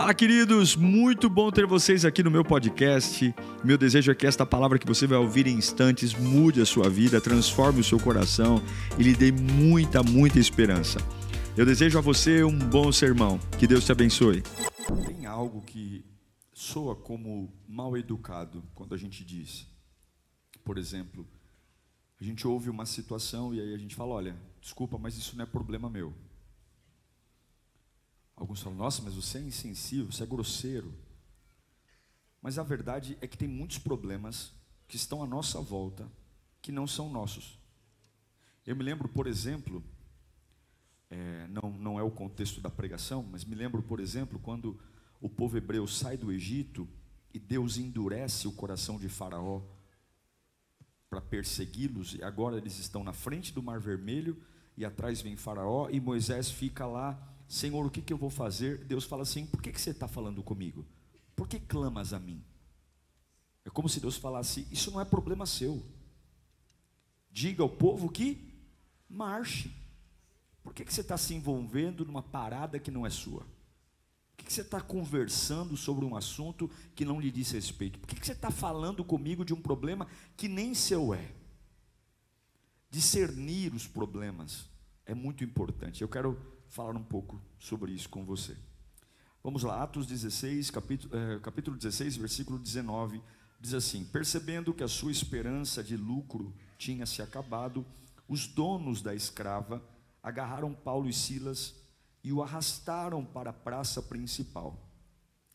Fala, queridos! Muito bom ter vocês aqui no meu podcast. Meu desejo é que esta palavra que você vai ouvir em instantes mude a sua vida, transforme o seu coração e lhe dê muita, muita esperança. Eu desejo a você um bom sermão. Que Deus te abençoe. Tem algo que soa como mal educado quando a gente diz. Por exemplo, a gente ouve uma situação e aí a gente fala: olha, desculpa, mas isso não é problema meu. Alguns falam, nossa, mas você é insensível, você é grosseiro. Mas a verdade é que tem muitos problemas que estão à nossa volta que não são nossos. Eu me lembro, por exemplo, é, não, não é o contexto da pregação, mas me lembro, por exemplo, quando o povo hebreu sai do Egito e Deus endurece o coração de Faraó para persegui-los, e agora eles estão na frente do Mar Vermelho e atrás vem Faraó, e Moisés fica lá Senhor, o que, que eu vou fazer? Deus fala assim: por que, que você está falando comigo? Por que clamas a mim? É como se Deus falasse: isso não é problema seu. Diga ao povo que marche. Por que, que você está se envolvendo numa parada que não é sua? Por que, que você está conversando sobre um assunto que não lhe diz respeito? Por que, que você está falando comigo de um problema que nem seu é? Discernir os problemas é muito importante. Eu quero falar um pouco sobre isso com você. Vamos lá, Atos 16, capítulo, é, capítulo 16, versículo 19, diz assim: Percebendo que a sua esperança de lucro tinha se acabado, os donos da escrava agarraram Paulo e Silas e o arrastaram para a praça principal,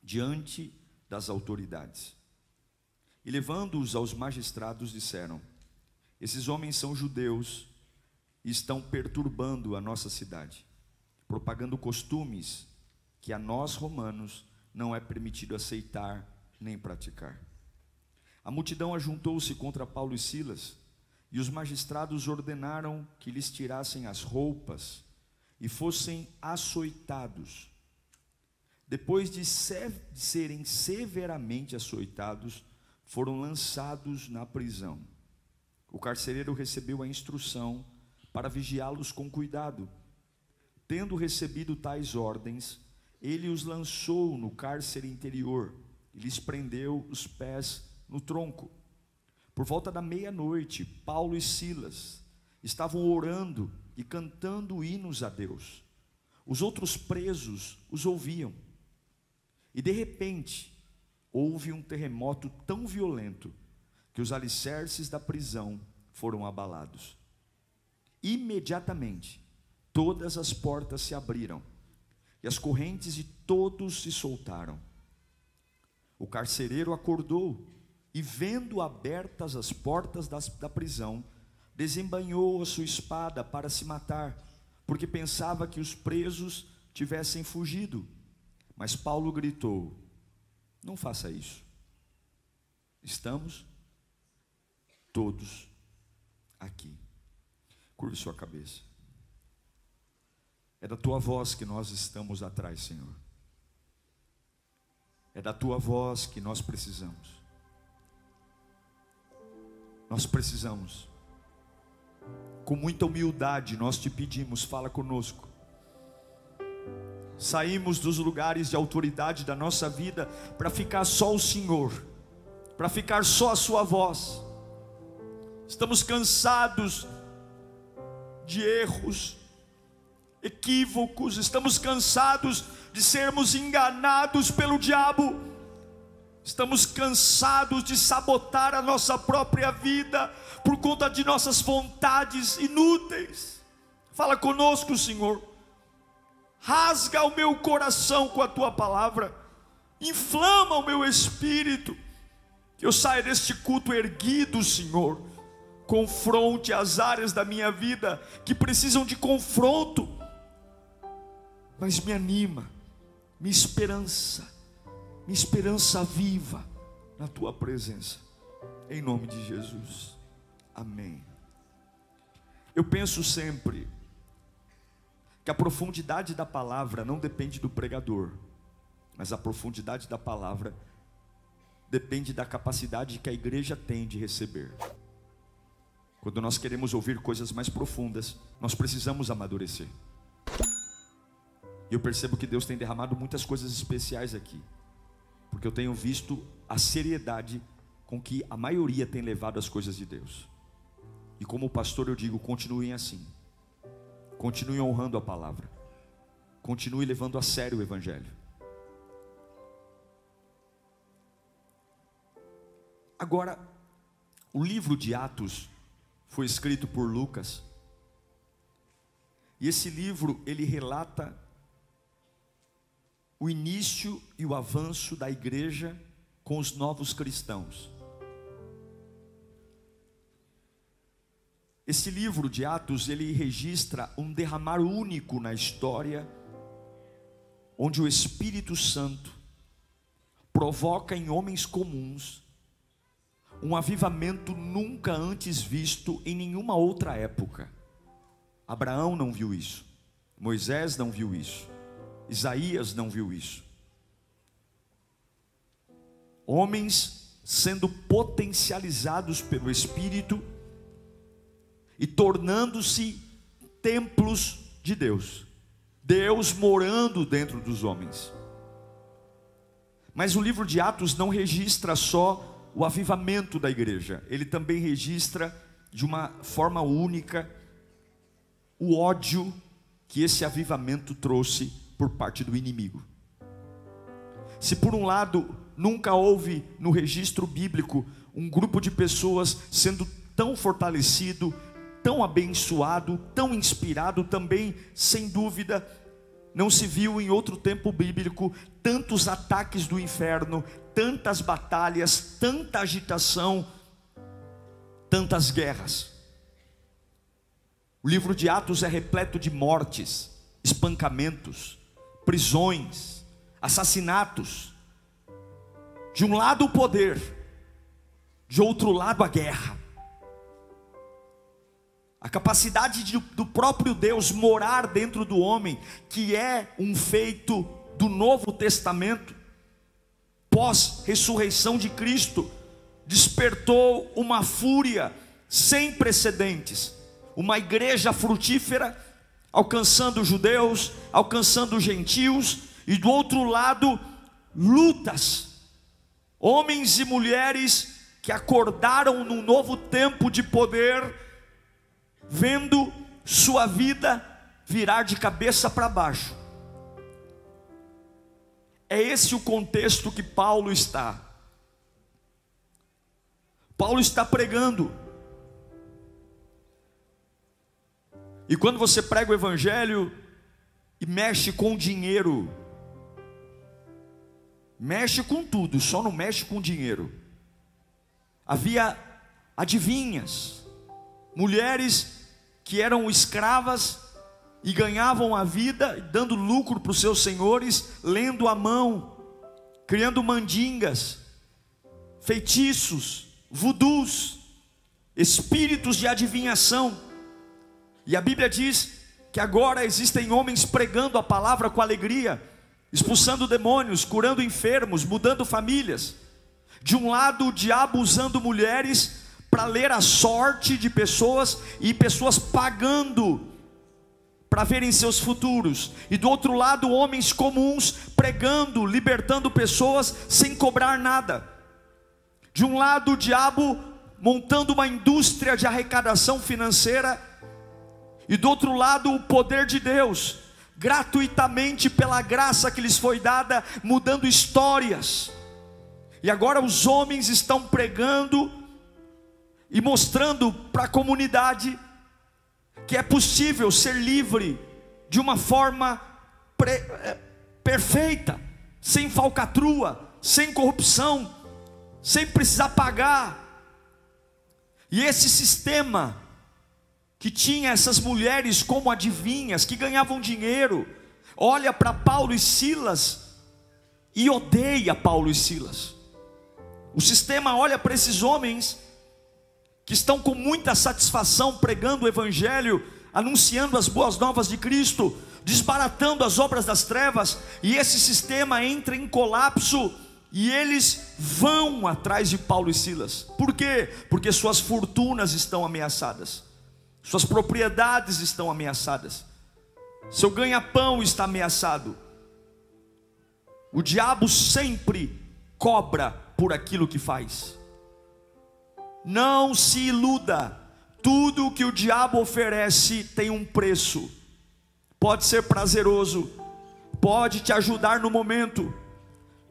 diante das autoridades. E levando-os aos magistrados, disseram: Esses homens são judeus e estão perturbando a nossa cidade propagando costumes que a nós romanos não é permitido aceitar nem praticar. A multidão ajuntou-se contra Paulo e Silas, e os magistrados ordenaram que lhes tirassem as roupas e fossem açoitados. Depois de, de serem severamente açoitados, foram lançados na prisão. O carcereiro recebeu a instrução para vigiá-los com cuidado Tendo recebido tais ordens, ele os lançou no cárcere interior e lhes prendeu os pés no tronco. Por volta da meia-noite, Paulo e Silas estavam orando e cantando hinos a Deus. Os outros presos os ouviam. E de repente, houve um terremoto tão violento que os alicerces da prisão foram abalados. Imediatamente, todas as portas se abriram e as correntes de todos se soltaram. O carcereiro acordou e, vendo abertas as portas das, da prisão, desembanhou a sua espada para se matar, porque pensava que os presos tivessem fugido. Mas Paulo gritou: Não faça isso. Estamos todos aqui. Curve sua cabeça. É da tua voz que nós estamos atrás, Senhor. É da tua voz que nós precisamos. Nós precisamos. Com muita humildade nós te pedimos, fala conosco. Saímos dos lugares de autoridade da nossa vida para ficar só o Senhor, para ficar só a Sua voz. Estamos cansados de erros, equívocos, estamos cansados de sermos enganados pelo diabo, estamos cansados de sabotar a nossa própria vida por conta de nossas vontades inúteis. Fala conosco, Senhor, rasga o meu coração com a tua palavra, inflama o meu espírito, que eu saia deste culto erguido, Senhor confronte as áreas da minha vida que precisam de confronto, mas me anima, me esperança, me esperança viva na tua presença, em nome de Jesus, amém. Eu penso sempre que a profundidade da palavra não depende do pregador, mas a profundidade da palavra depende da capacidade que a igreja tem de receber. Quando nós queremos ouvir coisas mais profundas, nós precisamos amadurecer. E eu percebo que Deus tem derramado muitas coisas especiais aqui, porque eu tenho visto a seriedade com que a maioria tem levado as coisas de Deus. E como pastor eu digo, continuem assim. Continuem honrando a palavra. Continue levando a sério o evangelho. Agora, o livro de Atos foi escrito por Lucas. E esse livro ele relata o início e o avanço da igreja com os novos cristãos. Esse livro de Atos, ele registra um derramar único na história, onde o Espírito Santo provoca em homens comuns um avivamento nunca antes visto em nenhuma outra época. Abraão não viu isso, Moisés não viu isso, Isaías não viu isso. Homens sendo potencializados pelo Espírito e tornando-se templos de Deus, Deus morando dentro dos homens. Mas o livro de Atos não registra só o avivamento da igreja, ele também registra de uma forma única o ódio que esse avivamento trouxe por parte do inimigo. Se por um lado nunca houve no registro bíblico um grupo de pessoas sendo tão fortalecido, tão abençoado, tão inspirado, também, sem dúvida, não se viu em outro tempo bíblico tantos ataques do inferno, tantas batalhas, tanta agitação, tantas guerras. O livro de Atos é repleto de mortes, espancamentos, prisões, assassinatos. De um lado o poder, de outro lado a guerra. A capacidade de, do próprio Deus morar dentro do homem, que é um feito do Novo Testamento, pós-ressurreição de Cristo, despertou uma fúria sem precedentes, uma igreja frutífera, alcançando judeus, alcançando gentios, e do outro lado, lutas, homens e mulheres que acordaram num novo tempo de poder, vendo sua vida virar de cabeça para baixo é esse o contexto que Paulo está. Paulo está pregando. E quando você prega o evangelho e mexe com dinheiro, mexe com tudo, só não mexe com dinheiro. Havia adivinhas, mulheres que eram escravas e ganhavam a vida, dando lucro para os seus senhores, lendo a mão, criando mandingas, feitiços, vudus, espíritos de adivinhação. E a Bíblia diz que agora existem homens pregando a palavra com alegria, expulsando demônios, curando enfermos, mudando famílias. De um lado, o diabo usando mulheres para ler a sorte de pessoas e pessoas pagando para verem seus futuros, e do outro lado, homens comuns pregando, libertando pessoas sem cobrar nada. De um lado, o diabo montando uma indústria de arrecadação financeira, e do outro lado, o poder de Deus, gratuitamente pela graça que lhes foi dada, mudando histórias. E agora os homens estão pregando e mostrando para a comunidade que é possível ser livre de uma forma é, perfeita, sem falcatrua, sem corrupção, sem precisar pagar. E esse sistema que tinha essas mulheres como adivinhas, que ganhavam dinheiro, olha para Paulo e Silas e odeia Paulo e Silas. O sistema olha para esses homens que estão com muita satisfação pregando o Evangelho, anunciando as boas novas de Cristo, desbaratando as obras das trevas, e esse sistema entra em colapso, e eles vão atrás de Paulo e Silas, por quê? Porque suas fortunas estão ameaçadas, suas propriedades estão ameaçadas, seu ganha-pão está ameaçado. O diabo sempre cobra por aquilo que faz. Não se iluda, tudo que o diabo oferece tem um preço. Pode ser prazeroso, pode te ajudar no momento.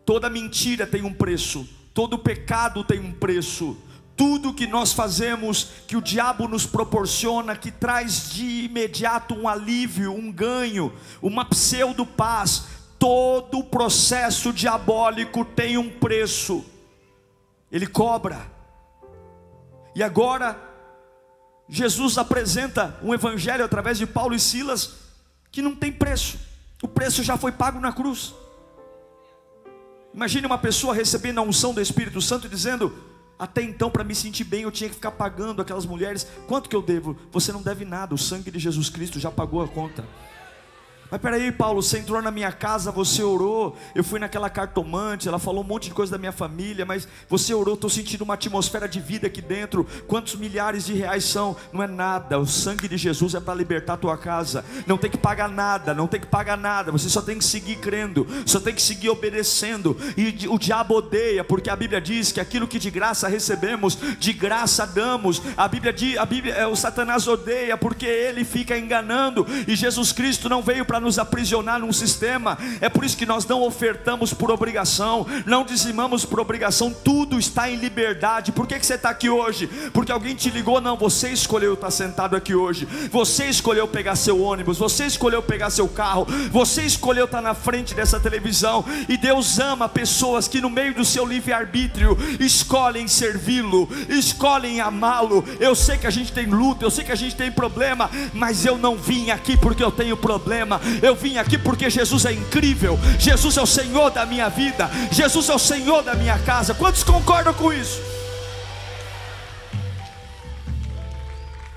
Toda mentira tem um preço, todo pecado tem um preço. Tudo que nós fazemos, que o diabo nos proporciona, que traz de imediato um alívio, um ganho, uma pseudo paz, todo o processo diabólico tem um preço, ele cobra. E agora, Jesus apresenta um evangelho através de Paulo e Silas que não tem preço, o preço já foi pago na cruz. Imagine uma pessoa recebendo a unção do Espírito Santo e dizendo: até então, para me sentir bem, eu tinha que ficar pagando aquelas mulheres. Quanto que eu devo? Você não deve nada, o sangue de Jesus Cristo já pagou a conta. Mas peraí, Paulo, você entrou na minha casa, você orou, eu fui naquela cartomante, ela falou um monte de coisa da minha família, mas você orou, estou sentindo uma atmosfera de vida aqui dentro. Quantos milhares de reais são? Não é nada, o sangue de Jesus é para libertar a tua casa. Não tem que pagar nada, não tem que pagar nada, você só tem que seguir crendo, só tem que seguir obedecendo. E o diabo odeia, porque a Bíblia diz que aquilo que de graça recebemos, de graça damos. A Bíblia diz, a Bíblia, é, o Satanás odeia, porque ele fica enganando, e Jesus Cristo não veio para nos aprisionar num sistema. É por isso que nós não ofertamos por obrigação, não dizimamos por obrigação, tudo está em liberdade. Por que, que você está aqui hoje? Porque alguém te ligou? Não, você escolheu estar sentado aqui hoje, você escolheu pegar seu ônibus, você escolheu pegar seu carro, você escolheu estar na frente dessa televisão. E Deus ama pessoas que, no meio do seu livre-arbítrio, escolhem servi-lo, escolhem amá-lo. Eu sei que a gente tem luta, eu sei que a gente tem problema, mas eu não vim aqui porque eu tenho problema, eu vim aqui porque Jesus é incrível, Jesus é o Senhor da minha vida, Jesus é o Senhor da minha casa. Quantos concordam com isso?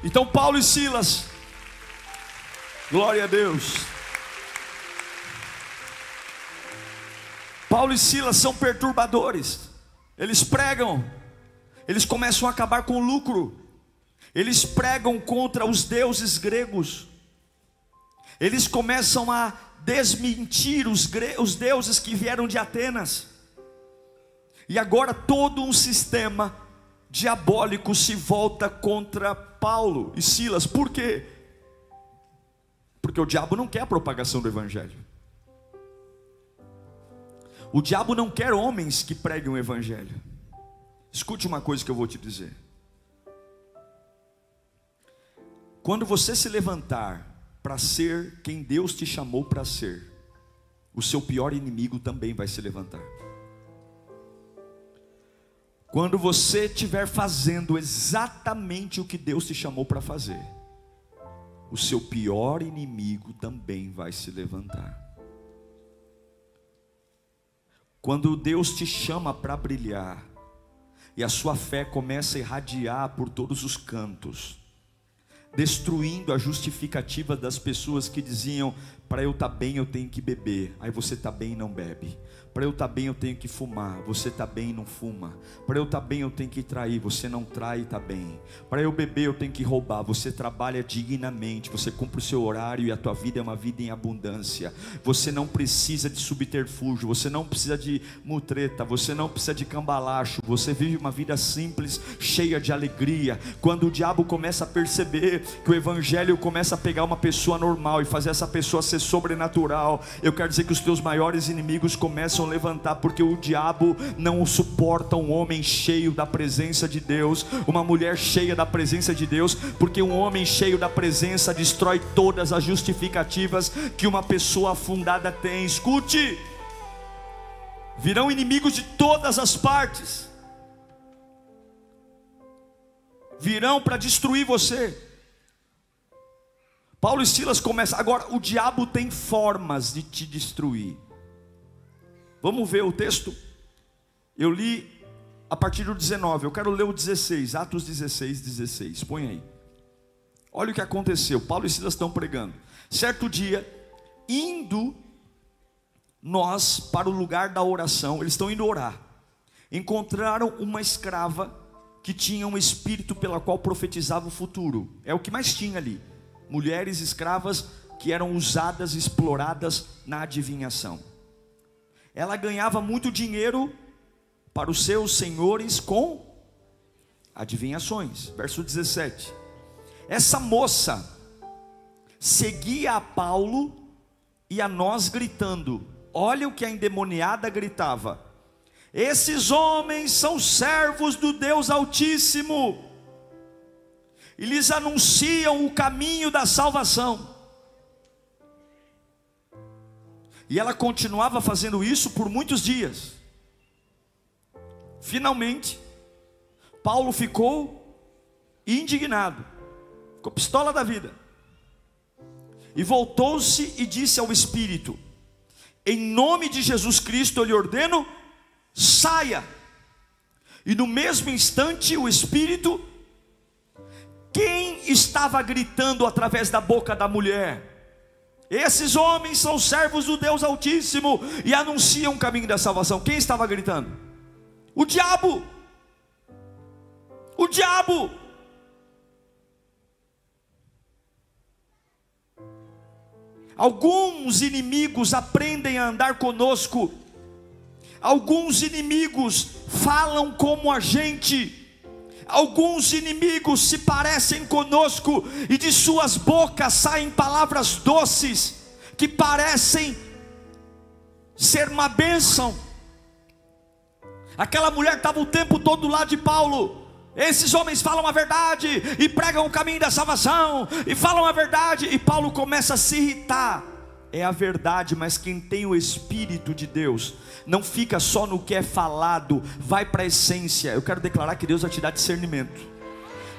Então, Paulo e Silas, glória a Deus. Paulo e Silas são perturbadores, eles pregam, eles começam a acabar com o lucro, eles pregam contra os deuses gregos, eles começam a desmentir os, os deuses que vieram de Atenas. E agora todo um sistema diabólico se volta contra Paulo e Silas. Por quê? Porque o diabo não quer a propagação do evangelho. O diabo não quer homens que preguem o evangelho. Escute uma coisa que eu vou te dizer. Quando você se levantar para ser quem Deus te chamou para ser, o seu pior inimigo também vai se levantar. Quando você estiver fazendo exatamente o que Deus te chamou para fazer, o seu pior inimigo também vai se levantar. Quando Deus te chama para brilhar, e a sua fé começa a irradiar por todos os cantos, destruindo a justificativa das pessoas que diziam: para eu estar tá bem eu tenho que beber, aí você está bem e não bebe. Para eu estar tá bem eu tenho que fumar, você está bem e não fuma. Para eu estar tá bem eu tenho que trair, você não trai está bem. Para eu beber eu tenho que roubar, você trabalha dignamente, você cumpre o seu horário e a tua vida é uma vida em abundância. Você não precisa de subterfúgio, você não precisa de mutreta, você não precisa de cambalacho, você vive uma vida simples, cheia de alegria. Quando o diabo começa a perceber que o evangelho começa a pegar uma pessoa normal e fazer essa pessoa ser sobrenatural, eu quero dizer que os teus maiores inimigos começam levantar, porque o diabo não suporta um homem cheio da presença de Deus, uma mulher cheia da presença de Deus, porque um homem cheio da presença destrói todas as justificativas que uma pessoa afundada tem. Escute, virão inimigos de todas as partes, virão para destruir você. Paulo e Silas começam. Agora, o diabo tem formas de te destruir. Vamos ver o texto? Eu li a partir do 19, eu quero ler o 16, Atos 16, 16. Põe aí. Olha o que aconteceu. Paulo e Silas estão pregando. Certo dia, indo nós para o lugar da oração, eles estão indo orar. Encontraram uma escrava que tinha um espírito pela qual profetizava o futuro. É o que mais tinha ali. Mulheres escravas que eram usadas, exploradas na adivinhação. Ela ganhava muito dinheiro para os seus senhores com adivinhações. Verso 17. Essa moça seguia a Paulo e a nós gritando: Olha o que a endemoniada gritava: Esses homens são servos do Deus Altíssimo, e lhes anunciam o caminho da salvação. E ela continuava fazendo isso por muitos dias. Finalmente, Paulo ficou indignado, com pistola da vida, e voltou-se e disse ao Espírito: Em nome de Jesus Cristo eu lhe ordeno, saia. E no mesmo instante o Espírito, quem estava gritando através da boca da mulher? Esses homens são servos do Deus Altíssimo e anunciam o caminho da salvação. Quem estava gritando? O diabo. O diabo. Alguns inimigos aprendem a andar conosco. Alguns inimigos falam como a gente Alguns inimigos se parecem conosco e de suas bocas saem palavras doces que parecem ser uma bênção. Aquela mulher estava o tempo todo do lado de Paulo. Esses homens falam a verdade e pregam o caminho da salvação e falam a verdade e Paulo começa a se irritar é a verdade, mas quem tem o Espírito de Deus, não fica só no que é falado, vai para a essência. Eu quero declarar que Deus vai te dar discernimento.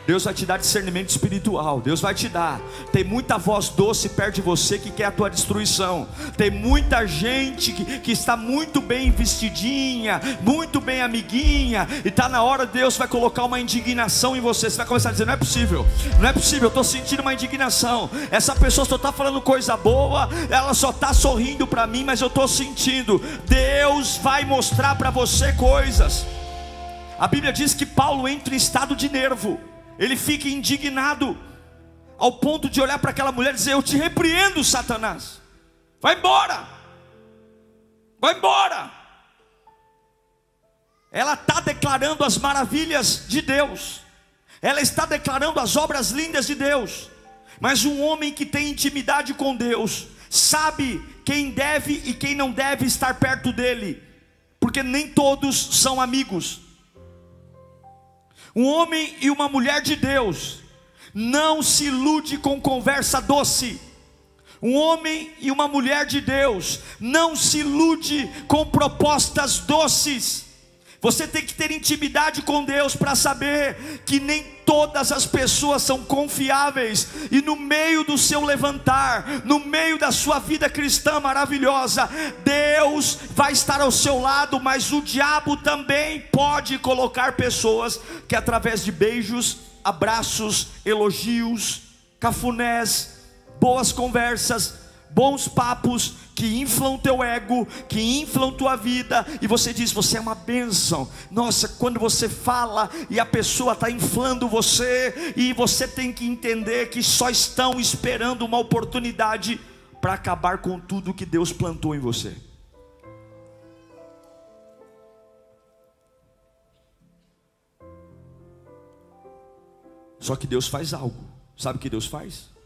Deus vai te dar discernimento espiritual. Deus vai te dar. Tem muita voz doce perto de você que quer a tua destruição. Tem muita gente que, que está muito bem vestidinha, muito bem amiguinha, e está na hora Deus vai colocar uma indignação em você. Você vai começar a dizer: não é possível, não é possível. Eu estou sentindo uma indignação. Essa pessoa só está falando coisa boa, ela só está sorrindo para mim, mas eu estou sentindo. Deus vai mostrar para você coisas. A Bíblia diz que Paulo entra em estado de nervo ele fica indignado, ao ponto de olhar para aquela mulher e dizer: Eu te repreendo, Satanás, vai embora, vai embora. Ela está declarando as maravilhas de Deus, ela está declarando as obras lindas de Deus, mas um homem que tem intimidade com Deus, sabe quem deve e quem não deve estar perto dele, porque nem todos são amigos. Um homem e uma mulher de Deus não se ilude com conversa doce. Um homem e uma mulher de Deus não se ilude com propostas doces. Você tem que ter intimidade com Deus para saber que nem todas as pessoas são confiáveis, e no meio do seu levantar, no meio da sua vida cristã maravilhosa, Deus vai estar ao seu lado, mas o diabo também pode colocar pessoas que, através de beijos, abraços, elogios, cafunés, boas conversas, bons papos que inflam teu ego, que inflam tua vida, e você diz: Você é uma bênção. Nossa, quando você fala e a pessoa está inflando você, e você tem que entender que só estão esperando uma oportunidade para acabar com tudo que Deus plantou em você. Só que Deus faz algo. Sabe o que Deus faz?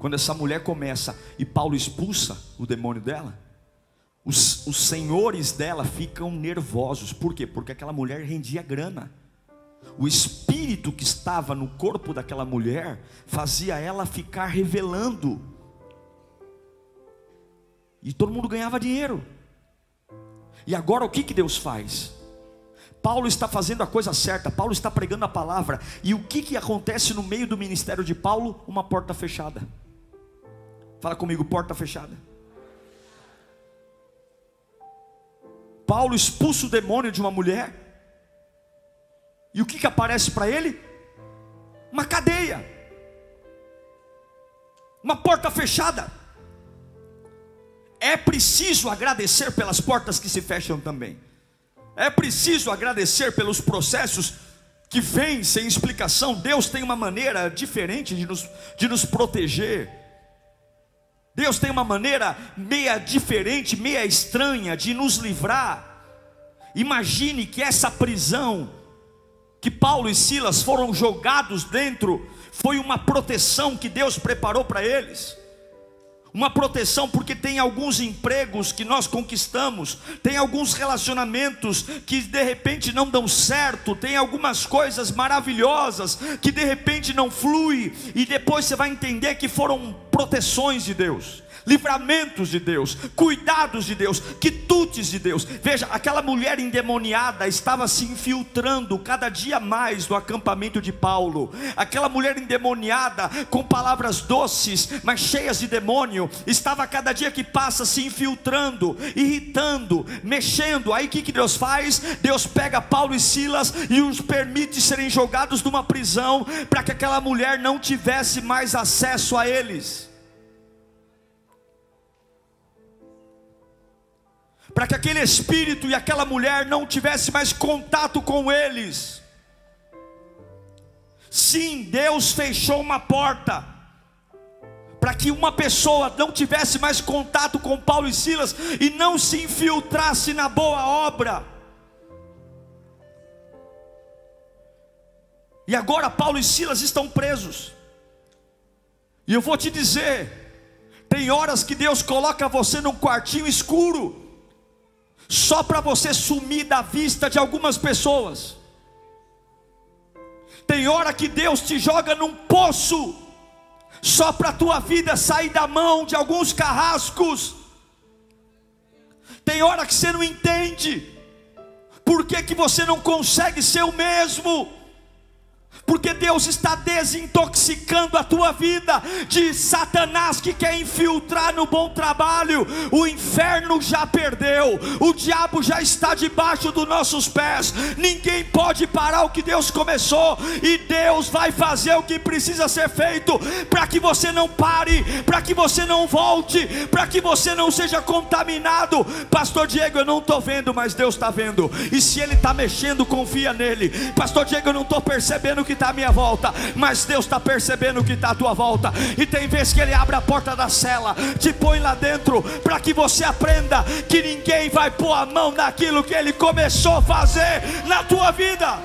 Quando essa mulher começa e Paulo expulsa o demônio dela, os, os senhores dela ficam nervosos. Por quê? Porque aquela mulher rendia grana. O espírito que estava no corpo daquela mulher fazia ela ficar revelando. E todo mundo ganhava dinheiro. E agora o que, que Deus faz? Paulo está fazendo a coisa certa, Paulo está pregando a palavra. E o que, que acontece no meio do ministério de Paulo? Uma porta fechada. Fala comigo, porta fechada. Paulo expulsa o demônio de uma mulher. E o que, que aparece para ele? Uma cadeia. Uma porta fechada. É preciso agradecer pelas portas que se fecham também. É preciso agradecer pelos processos que vêm sem explicação. Deus tem uma maneira diferente de nos, de nos proteger Deus tem uma maneira meia diferente, meia estranha de nos livrar. Imagine que essa prisão que Paulo e Silas foram jogados dentro foi uma proteção que Deus preparou para eles. Uma proteção, porque tem alguns empregos que nós conquistamos, tem alguns relacionamentos que de repente não dão certo, tem algumas coisas maravilhosas que de repente não flui, e depois você vai entender que foram proteções de Deus livramentos de Deus, cuidados de Deus, quitutes de Deus. Veja, aquela mulher endemoniada estava se infiltrando cada dia mais no acampamento de Paulo. Aquela mulher endemoniada, com palavras doces, mas cheias de demônio, estava cada dia que passa se infiltrando, irritando, mexendo. Aí o que, que Deus faz? Deus pega Paulo e Silas e os permite serem jogados numa prisão, para que aquela mulher não tivesse mais acesso a eles. Para que aquele espírito e aquela mulher não tivesse mais contato com eles. Sim, Deus fechou uma porta para que uma pessoa não tivesse mais contato com Paulo e Silas e não se infiltrasse na boa obra. E agora Paulo e Silas estão presos. E eu vou te dizer, tem horas que Deus coloca você num quartinho escuro só para você sumir da vista de algumas pessoas. Tem hora que Deus te joga num poço, só para a tua vida sair da mão de alguns carrascos. Tem hora que você não entende, por que, que você não consegue ser o mesmo? Porque Deus está desintoxicando a tua vida de Satanás que quer infiltrar no bom trabalho. O inferno já perdeu, o diabo já está debaixo dos nossos pés. Ninguém pode parar o que Deus começou, e Deus vai fazer o que precisa ser feito para que você não pare, para que você não volte, para que você não seja contaminado. Pastor Diego, eu não estou vendo, mas Deus está vendo, e se Ele está mexendo, confia nele. Pastor Diego, eu não estou percebendo que está à minha volta, mas Deus está percebendo o que está à tua volta. E tem vezes que Ele abre a porta da cela, te põe lá dentro, para que você aprenda que ninguém vai pôr a mão naquilo que Ele começou a fazer na tua vida.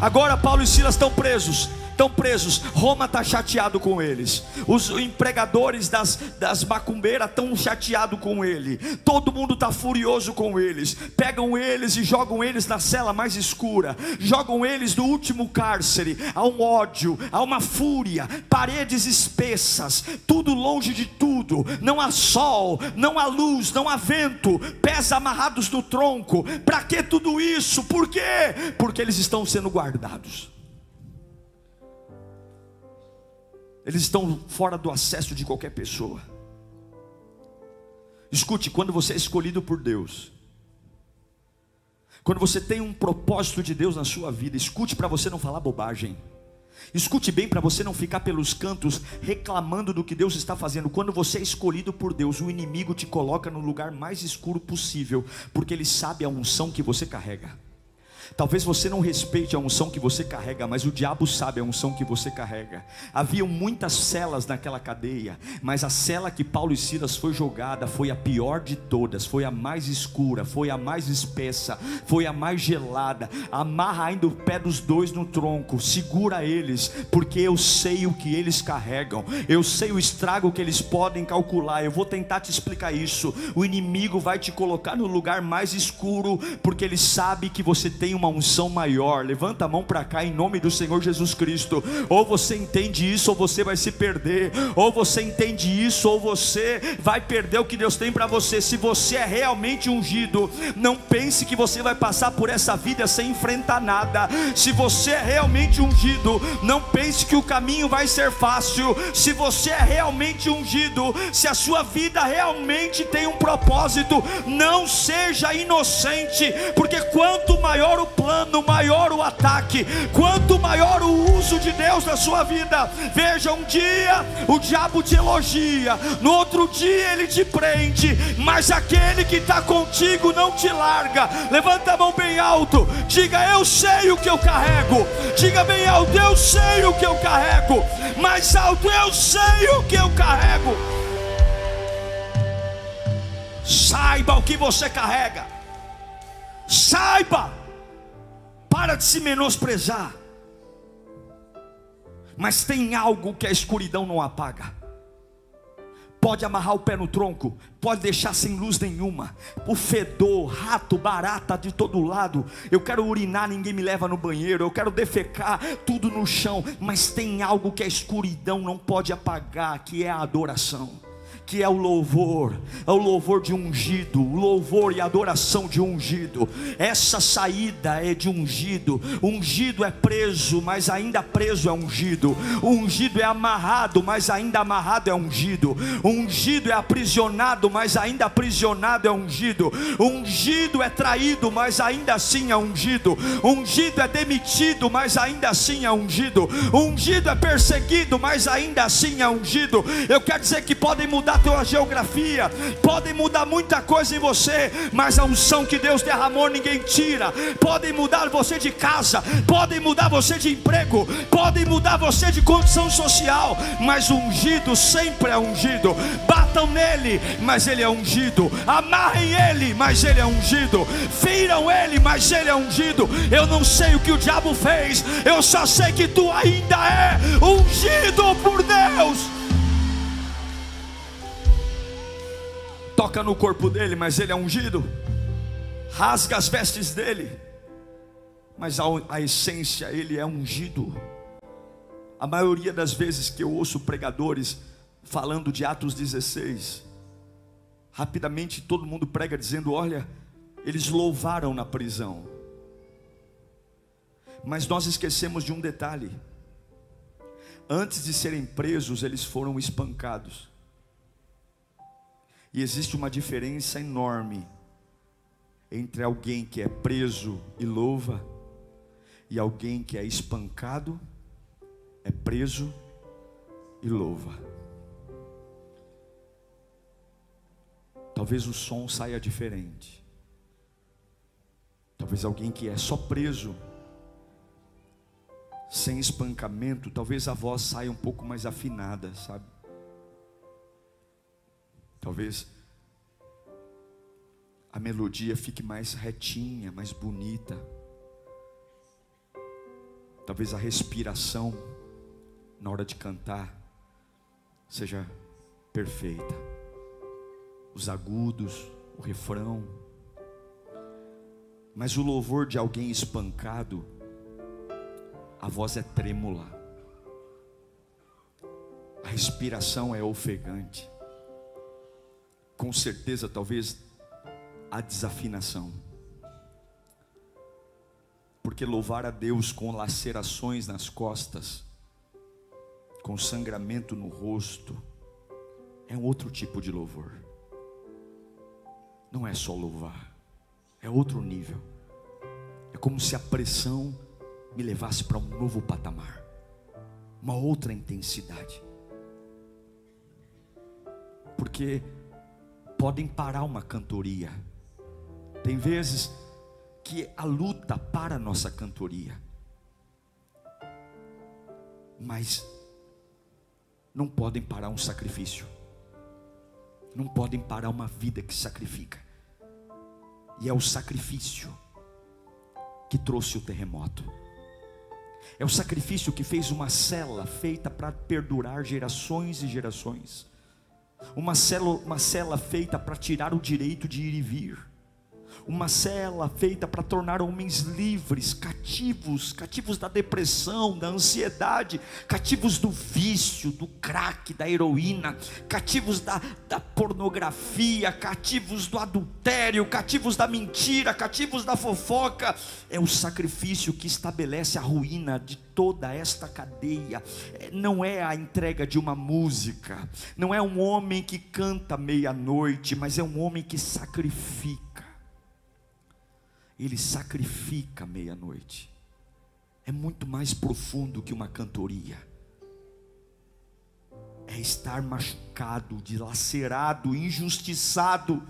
Agora Paulo e Silas estão presos estão presos. Roma está chateado com eles. Os empregadores das, das macumbeiras estão chateados com ele. Todo mundo está furioso com eles. Pegam eles e jogam eles na cela mais escura. Jogam eles no último cárcere. Há um ódio, há uma fúria, paredes espessas, tudo longe de tudo. Não há sol, não há luz, não há vento. Pés amarrados no tronco. Para que tudo isso? Por quê? Porque eles estão sendo guardados. Eles estão fora do acesso de qualquer pessoa. Escute, quando você é escolhido por Deus, quando você tem um propósito de Deus na sua vida, escute para você não falar bobagem. Escute bem para você não ficar pelos cantos reclamando do que Deus está fazendo. Quando você é escolhido por Deus, o inimigo te coloca no lugar mais escuro possível, porque ele sabe a unção que você carrega. Talvez você não respeite a unção que você carrega, mas o diabo sabe a unção que você carrega. Havia muitas celas naquela cadeia, mas a cela que Paulo e Silas foi jogada foi a pior de todas, foi a mais escura, foi a mais espessa, foi a mais gelada. Amarra ainda o pé dos dois no tronco, segura eles, porque eu sei o que eles carregam. Eu sei o estrago que eles podem calcular. Eu vou tentar te explicar isso. O inimigo vai te colocar no lugar mais escuro, porque ele sabe que você tem uma unção maior. Levanta a mão para cá em nome do Senhor Jesus Cristo. Ou você entende isso, ou você vai se perder. Ou você entende isso, ou você vai perder o que Deus tem para você. Se você é realmente ungido, não pense que você vai passar por essa vida sem enfrentar nada. Se você é realmente ungido, não pense que o caminho vai ser fácil. Se você é realmente ungido, se a sua vida realmente tem um propósito, não seja inocente, porque quanto maior o o plano, maior o ataque. Quanto maior o uso de Deus na sua vida. Veja, um dia o diabo te elogia, no outro dia ele te prende, mas aquele que está contigo não te larga. Levanta a mão bem alto, diga: Eu sei o que eu carrego. Diga bem alto: Eu sei o que eu carrego. Mais alto: Eu sei o que eu carrego. Saiba o que você carrega. Saiba. Para de se menosprezar. Mas tem algo que a escuridão não apaga. Pode amarrar o pé no tronco, pode deixar sem luz nenhuma. O fedor, rato, barata de todo lado. Eu quero urinar, ninguém me leva no banheiro. Eu quero defecar tudo no chão. Mas tem algo que a escuridão não pode apagar, que é a adoração que é o louvor, é o louvor de ungido, o louvor e adoração de ungido. Essa saída é de ungido. Ungido é preso, mas ainda preso é ungido. Ungido é amarrado, mas ainda amarrado é ungido. Ungido é aprisionado, mas ainda aprisionado é ungido. Ungido é traído, mas ainda assim é ungido. Ungido é demitido, mas ainda assim é ungido. Ungido é perseguido, mas ainda assim é ungido. Eu quero dizer que podem mudar mudar a tua geografia, podem mudar muita coisa em você, mas a unção que Deus derramou ninguém tira. Podem mudar você de casa, podem mudar você de emprego, podem mudar você de condição social, mas ungido sempre é ungido. Batam nele, mas ele é ungido. Amarrem ele, mas ele é ungido. Firam ele, mas ele é ungido. Eu não sei o que o diabo fez, eu só sei que tu ainda é ungido por Deus. Toca no corpo dele, mas ele é ungido, rasga as vestes dele, mas a, a essência, ele é ungido. A maioria das vezes que eu ouço pregadores falando de Atos 16, rapidamente todo mundo prega dizendo: olha, eles louvaram na prisão. Mas nós esquecemos de um detalhe: antes de serem presos, eles foram espancados. E existe uma diferença enorme entre alguém que é preso e louva e alguém que é espancado, é preso e louva. Talvez o som saia diferente. Talvez alguém que é só preso, sem espancamento, talvez a voz saia um pouco mais afinada, sabe? Talvez a melodia fique mais retinha, mais bonita. Talvez a respiração na hora de cantar seja perfeita. Os agudos, o refrão. Mas o louvor de alguém espancado, a voz é trêmula. A respiração é ofegante com certeza, talvez, a desafinação. Porque louvar a Deus com lacerações nas costas, com sangramento no rosto, é um outro tipo de louvor. Não é só louvar, é outro nível. É como se a pressão me levasse para um novo patamar, uma outra intensidade. Porque podem parar uma cantoria. Tem vezes que a luta para a nossa cantoria. Mas não podem parar um sacrifício. Não podem parar uma vida que sacrifica. E é o sacrifício que trouxe o terremoto. É o sacrifício que fez uma cela feita para perdurar gerações e gerações uma cela, uma cela feita para tirar o direito de ir e vir, uma cela feita para tornar homens livres, cativos, cativos da depressão, da ansiedade, cativos do vício, do crack, da heroína, cativos da, da pornografia, cativos do adultério, cativos da mentira, cativos da fofoca. É o sacrifício que estabelece a ruína de toda esta cadeia. É, não é a entrega de uma música, não é um homem que canta meia-noite, mas é um homem que sacrifica ele sacrifica meia-noite. É muito mais profundo que uma cantoria. É estar machucado, dilacerado, injustiçado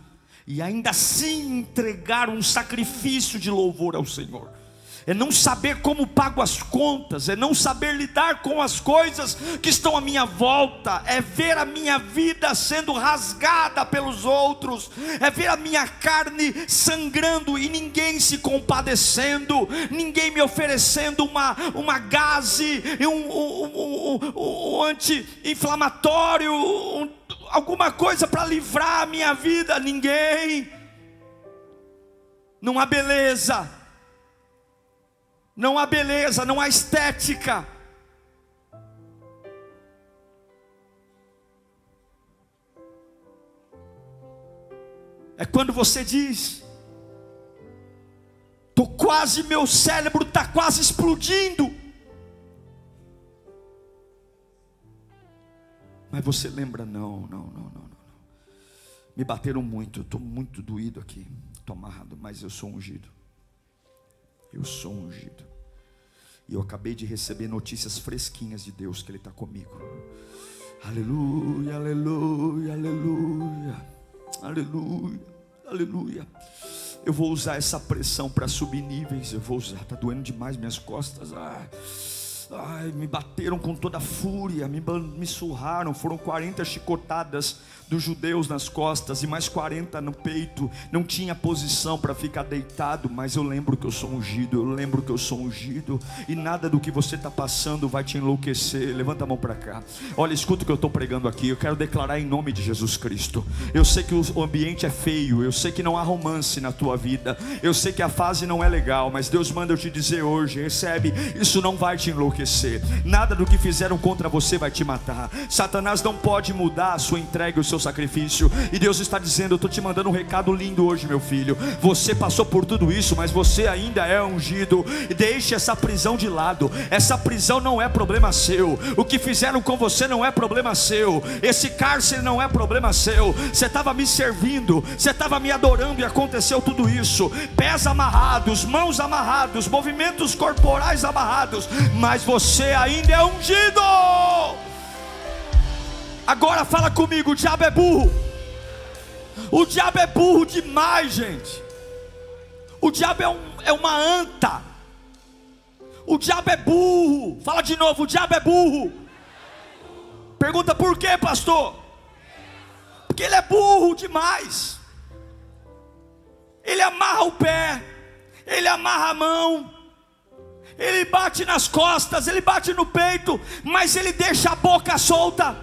e ainda assim entregar um sacrifício de louvor ao Senhor é não saber como pago as contas, é não saber lidar com as coisas que estão à minha volta, é ver a minha vida sendo rasgada pelos outros, é ver a minha carne sangrando e ninguém se compadecendo, ninguém me oferecendo uma, uma gase, um, um, um, um anti-inflamatório, um, alguma coisa para livrar a minha vida, ninguém. Não há beleza não há beleza, não há estética. É quando você diz: tô quase, meu cérebro está quase explodindo. Mas você lembra, não, não, não, não, não. Me bateram muito, estou muito doído aqui, estou amarrado, mas eu sou ungido. Eu sou ungido. E eu acabei de receber notícias fresquinhas de Deus que Ele está comigo. Aleluia, aleluia, aleluia, aleluia, aleluia. Eu vou usar essa pressão para subir níveis. Eu vou usar. Está doendo demais minhas costas. Ai, ai, me bateram com toda a fúria, me, me surraram. Foram 40 chicotadas dos judeus nas costas e mais 40 no peito. Não tinha posição para ficar deitado, mas eu lembro que eu sou ungido, eu lembro que eu sou ungido e nada do que você está passando vai te enlouquecer. Levanta a mão para cá. Olha, escuta o que eu estou pregando aqui. Eu quero declarar em nome de Jesus Cristo. Eu sei que o ambiente é feio, eu sei que não há romance na tua vida, eu sei que a fase não é legal, mas Deus manda eu te dizer hoje: recebe, isso não vai te enlouquecer. Nada do que fizeram contra você vai te matar. Satanás não pode mudar a sua entrega, o seu sacrifício. E Deus está dizendo: Eu estou te mandando um recado lindo hoje, meu filho. Você passou por tudo isso, mas você ainda é ungido. Deixe essa prisão de lado. Essa prisão não é problema seu. O que fizeram com você não é problema seu. Esse cárcere não é problema seu. Você estava me servindo, você estava me adorando e aconteceu tudo isso. Pés amarrados, mãos amarrados, movimentos corporais amarrados, mas você ainda é ungido. Agora fala comigo, o diabo é burro. O diabo é burro demais, gente. O diabo é, um, é uma anta. O diabo é burro. Fala de novo, o diabo é burro. Pergunta por quê, pastor? Porque ele é burro demais. Ele amarra o pé, ele amarra a mão, ele bate nas costas, ele bate no peito, mas ele deixa a boca solta.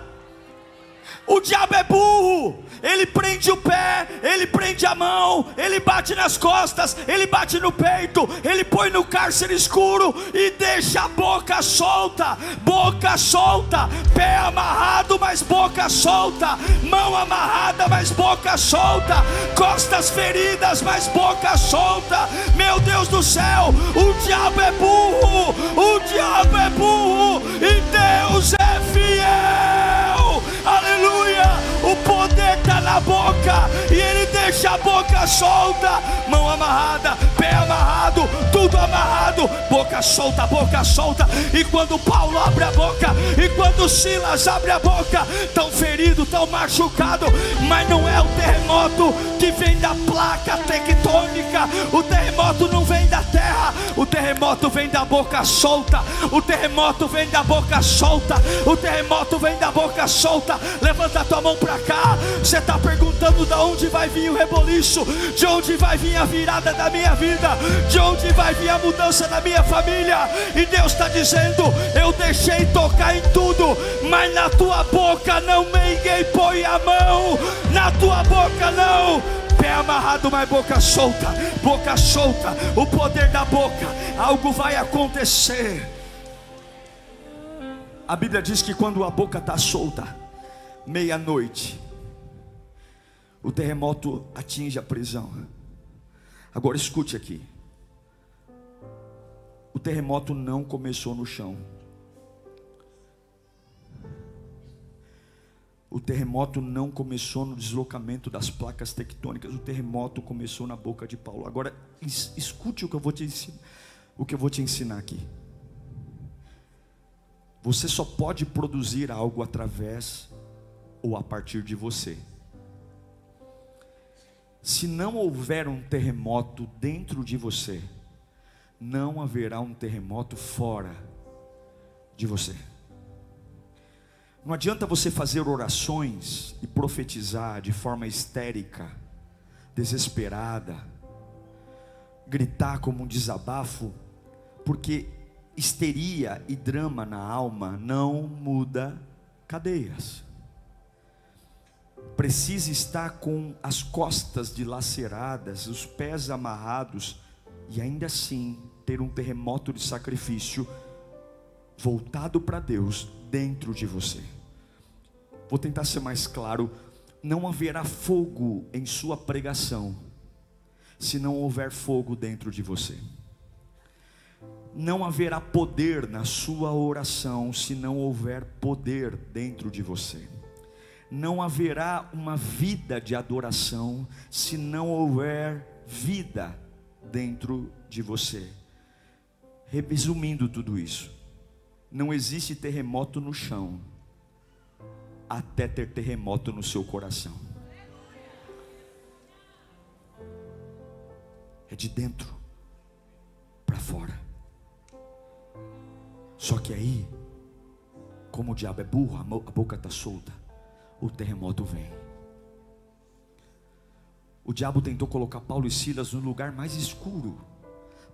O diabo é burro. Ele prende o pé, ele prende a mão, ele bate nas costas, ele bate no peito, ele põe no cárcere escuro e deixa a boca solta, boca solta, pé amarrado, mas boca solta, mão amarrada, mas boca solta, costas feridas, mas boca solta. Meu Deus do céu, o diabo é burro, o diabo é burro e Deus é fiel. Aleluia! O poder está na boca e ele deixa a boca solta, mão amarrada, pé amarrado, tudo amarrado, boca solta, boca solta. E quando Paulo abre a boca, e quando Silas abre a boca, tão ferido, tão machucado, mas não é o terremoto que vem da placa tectônica, o terremoto não vem da terra, o terremoto vem da boca solta, o terremoto vem da boca solta, o terremoto vem da boca solta. Levanta a tua mão para cá. Você está perguntando de onde vai vir o reboliço, de onde vai vir a virada da minha vida, de onde vai vir a mudança da minha família. E Deus está dizendo: Eu deixei tocar em tudo, mas na tua boca não ninguém põe a mão, na tua boca não. Pé amarrado, mas boca solta, boca solta, o poder da boca, algo vai acontecer. A Bíblia diz que quando a boca está solta, meia-noite, o terremoto atinge a prisão. Agora escute aqui. O terremoto não começou no chão. O terremoto não começou no deslocamento das placas tectônicas, o terremoto começou na boca de Paulo. Agora, escute o que eu vou te ensinar, o que eu vou te ensinar aqui. Você só pode produzir algo através ou a partir de você. Se não houver um terremoto dentro de você, não haverá um terremoto fora de você. Não adianta você fazer orações e profetizar de forma histérica, desesperada, gritar como um desabafo, porque histeria e drama na alma não muda cadeias. Precisa estar com as costas dilaceradas, os pés amarrados e ainda assim ter um terremoto de sacrifício voltado para Deus dentro de você. Vou tentar ser mais claro: não haverá fogo em sua pregação, se não houver fogo dentro de você. Não haverá poder na sua oração, se não houver poder dentro de você. Não haverá uma vida de adoração, se não houver vida dentro de você. Resumindo tudo isso, não existe terremoto no chão até ter terremoto no seu coração. É de dentro para fora. Só que aí, como o diabo é burro, a boca está solta, o terremoto vem. O diabo tentou colocar Paulo e Silas no lugar mais escuro,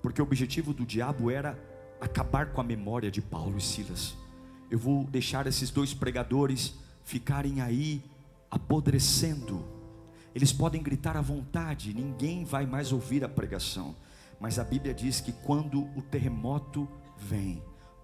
porque o objetivo do diabo era acabar com a memória de Paulo e Silas. Eu vou deixar esses dois pregadores ficarem aí apodrecendo. Eles podem gritar à vontade, ninguém vai mais ouvir a pregação. Mas a Bíblia diz que quando o terremoto vem,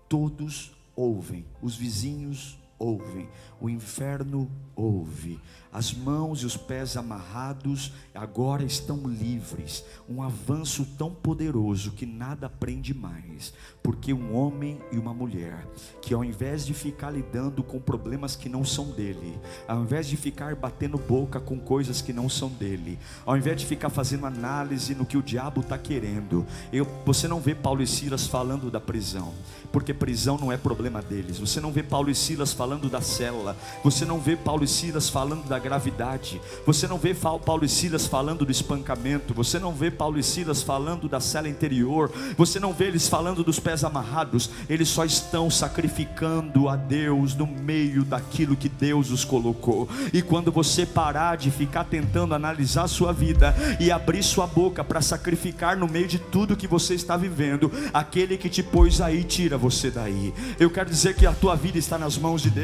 todos ouvem, os vizinhos ouvem, o inferno ouve. As mãos e os pés amarrados agora estão livres. Um avanço tão poderoso que nada prende mais. Porque um homem e uma mulher, que ao invés de ficar lidando com problemas que não são dele, ao invés de ficar batendo boca com coisas que não são dele, ao invés de ficar fazendo análise no que o diabo está querendo, eu, você não vê Paulo e Silas falando da prisão, porque prisão não é problema deles. Você não vê Paulo e Silas falando da célula, você não vê Paulo e Silas falando da gravidade. Você não vê Paulo e Silas falando do espancamento. Você não vê Paulo e Silas falando da cela interior. Você não vê eles falando dos pés amarrados. Eles só estão sacrificando a Deus no meio daquilo que Deus os colocou. E quando você parar de ficar tentando analisar a sua vida e abrir sua boca para sacrificar no meio de tudo que você está vivendo, aquele que te pôs aí tira você daí. Eu quero dizer que a tua vida está nas mãos de Deus.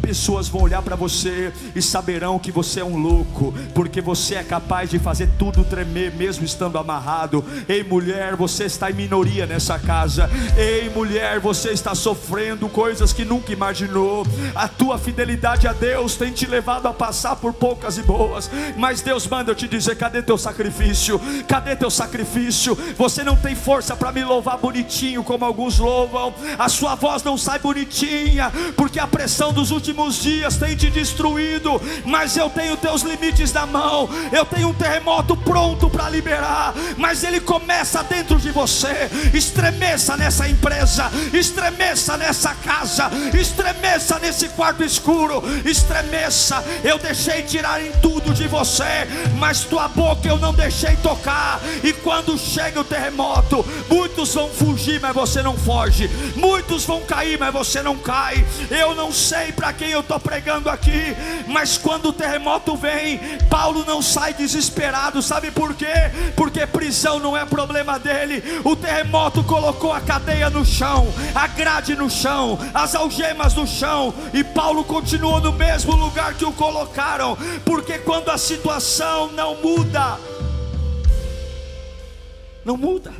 Pessoas vão olhar para você e saberão que você é um louco, porque você é capaz de fazer tudo tremer, mesmo estando amarrado. Ei, mulher, você está em minoria nessa casa. Ei, mulher, você está sofrendo coisas que nunca imaginou. A tua fidelidade a Deus tem te levado a passar por poucas e boas, mas Deus manda eu te dizer: cadê teu sacrifício? Cadê teu sacrifício? Você não tem força para me louvar bonitinho como alguns louvam. A sua voz não sai bonitinha, porque a pressão dos últimos dias tem te destruído, mas eu tenho teus limites na mão, eu tenho um terremoto pronto para liberar, mas ele começa dentro de você. Estremeça nessa empresa, estremeça nessa casa, estremeça nesse quarto escuro, estremeça. Eu deixei tirarem tudo de você, mas tua boca eu não deixei tocar. E quando chega o terremoto, muitos vão fugir, mas você não foge. Muitos vão cair, mas você não cai. Eu não sei para quem eu estou pregando aqui, mas quando terremoto vem, Paulo não sai desesperado, sabe por quê? Porque prisão não é problema dele. O terremoto colocou a cadeia no chão, a grade no chão, as algemas no chão, e Paulo continuou no mesmo lugar que o colocaram, porque quando a situação não muda, não muda.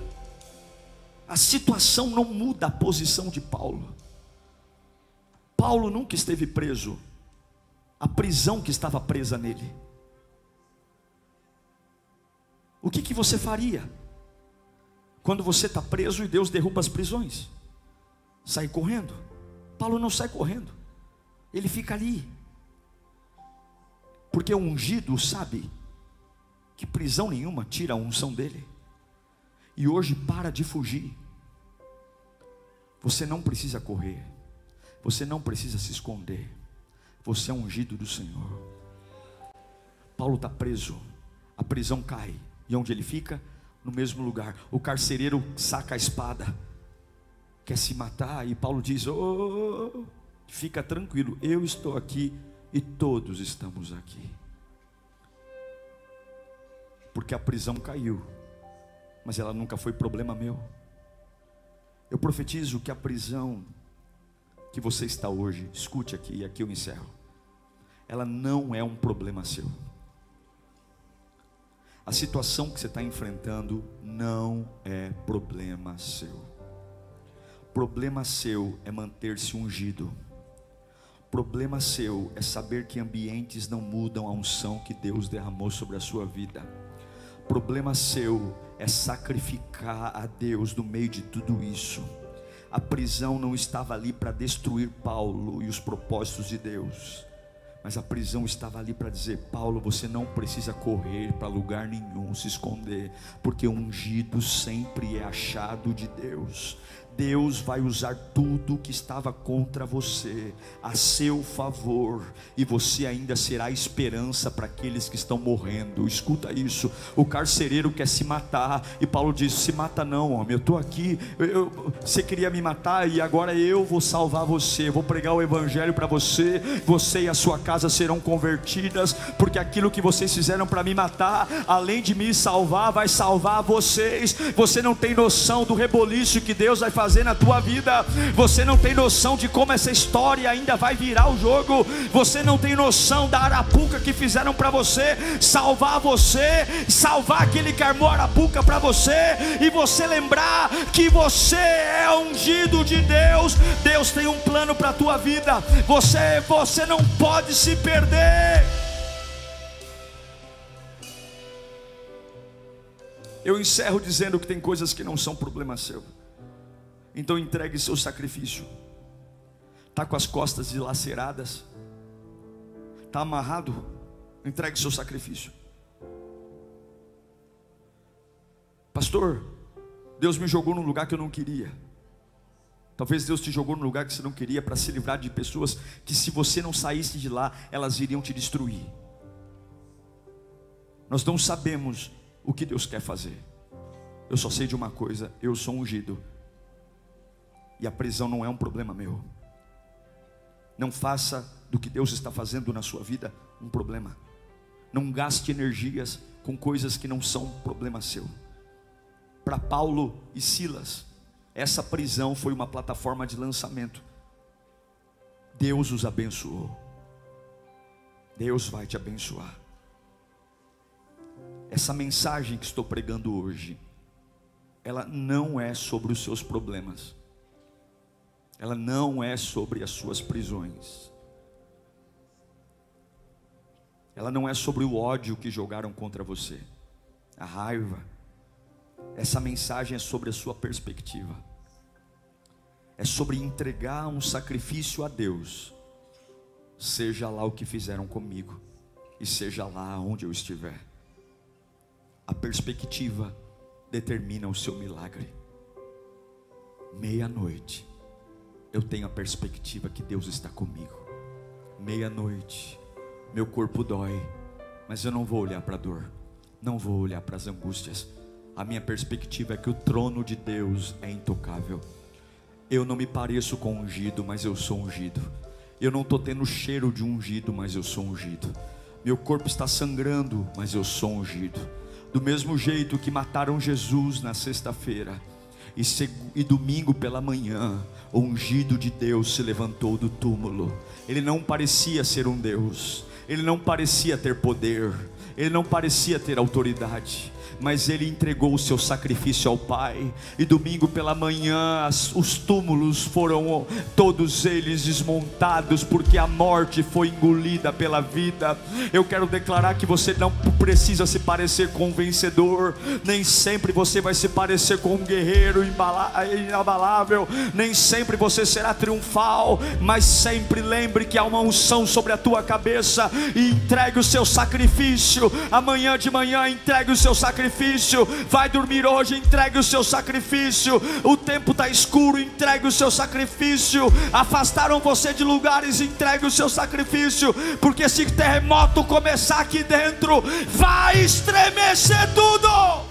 A situação não muda a posição de Paulo. Paulo nunca esteve preso a prisão que estava presa nele. O que, que você faria quando você está preso e Deus derruba as prisões? Sai correndo? Paulo não sai correndo, ele fica ali. Porque o ungido sabe que prisão nenhuma tira a unção dele. E hoje para de fugir. Você não precisa correr. Você não precisa se esconder. Você é ungido do Senhor. Paulo está preso. A prisão cai. E onde ele fica? No mesmo lugar. O carcereiro saca a espada. Quer se matar. E Paulo diz: oh, Fica tranquilo. Eu estou aqui. E todos estamos aqui. Porque a prisão caiu. Mas ela nunca foi problema meu. Eu profetizo que a prisão que você está hoje, escute aqui e aqui eu encerro. Ela não é um problema seu. A situação que você está enfrentando não é problema seu. Problema seu é manter-se ungido. Problema seu é saber que ambientes não mudam a unção que Deus derramou sobre a sua vida. Problema seu é sacrificar a Deus no meio de tudo isso. A prisão não estava ali para destruir Paulo e os propósitos de Deus. Mas a prisão estava ali para dizer: Paulo, você não precisa correr para lugar nenhum, se esconder, porque ungido sempre é achado de Deus. Deus vai usar tudo que estava contra você a seu favor, e você ainda será esperança para aqueles que estão morrendo. Escuta isso: o carcereiro quer se matar, e Paulo diz: Se mata, não, homem, eu estou aqui. Eu, eu, você queria me matar, e agora eu vou salvar você, vou pregar o evangelho para você. Você e a sua casa serão convertidas, porque aquilo que vocês fizeram para me matar, além de me salvar, vai salvar vocês. Você não tem noção do reboliço que Deus vai fazer fazer na tua vida. Você não tem noção de como essa história ainda vai virar o jogo. Você não tem noção da arapuca que fizeram para você salvar você, salvar aquele que armou a arapuca para você e você lembrar que você é ungido de Deus. Deus tem um plano para a tua vida. Você, você não pode se perder. Eu encerro dizendo que tem coisas que não são problema seu. Então entregue seu sacrifício. Está com as costas dilaceradas? Está amarrado? Entregue seu sacrifício. Pastor, Deus me jogou num lugar que eu não queria. Talvez Deus te jogou num lugar que você não queria para se livrar de pessoas que, se você não saísse de lá, elas iriam te destruir. Nós não sabemos o que Deus quer fazer. Eu só sei de uma coisa: eu sou ungido e a prisão não é um problema meu. Não faça do que Deus está fazendo na sua vida um problema. Não gaste energias com coisas que não são problema seu. Para Paulo e Silas, essa prisão foi uma plataforma de lançamento. Deus os abençoou. Deus vai te abençoar. Essa mensagem que estou pregando hoje, ela não é sobre os seus problemas ela não é sobre as suas prisões. Ela não é sobre o ódio que jogaram contra você, a raiva. Essa mensagem é sobre a sua perspectiva. É sobre entregar um sacrifício a Deus, seja lá o que fizeram comigo, e seja lá onde eu estiver. A perspectiva determina o seu milagre. Meia-noite eu tenho a perspectiva que Deus está comigo. Meia-noite, meu corpo dói, mas eu não vou olhar para a dor, não vou olhar para as angústias. A minha perspectiva é que o trono de Deus é intocável. Eu não me pareço com ungido, mas eu sou ungido. Eu não estou tendo cheiro de ungido, mas eu sou ungido. Meu corpo está sangrando, mas eu sou ungido. Do mesmo jeito que mataram Jesus na sexta-feira, e, e domingo pela manhã, o ungido de Deus se levantou do túmulo. Ele não parecia ser um Deus, ele não parecia ter poder, ele não parecia ter autoridade, mas ele entregou o seu sacrifício ao Pai. E domingo pela manhã, os túmulos foram todos eles desmontados, porque a morte foi engolida pela vida. Eu quero declarar que você não precisa se parecer com um vencedor, nem sempre você vai se parecer com um guerreiro inabalável, nem sempre você será triunfal, mas sempre lembre que há uma unção sobre a tua cabeça e entregue o seu sacrifício. Amanhã de manhã, entregue o seu sacrifício. Vai dormir hoje, entregue o seu sacrifício. O tempo está escuro, entregue o seu sacrifício. Afastaram você de lugares, entregue o seu sacrifício. Porque se terremoto começar aqui dentro, vai estremecer tudo.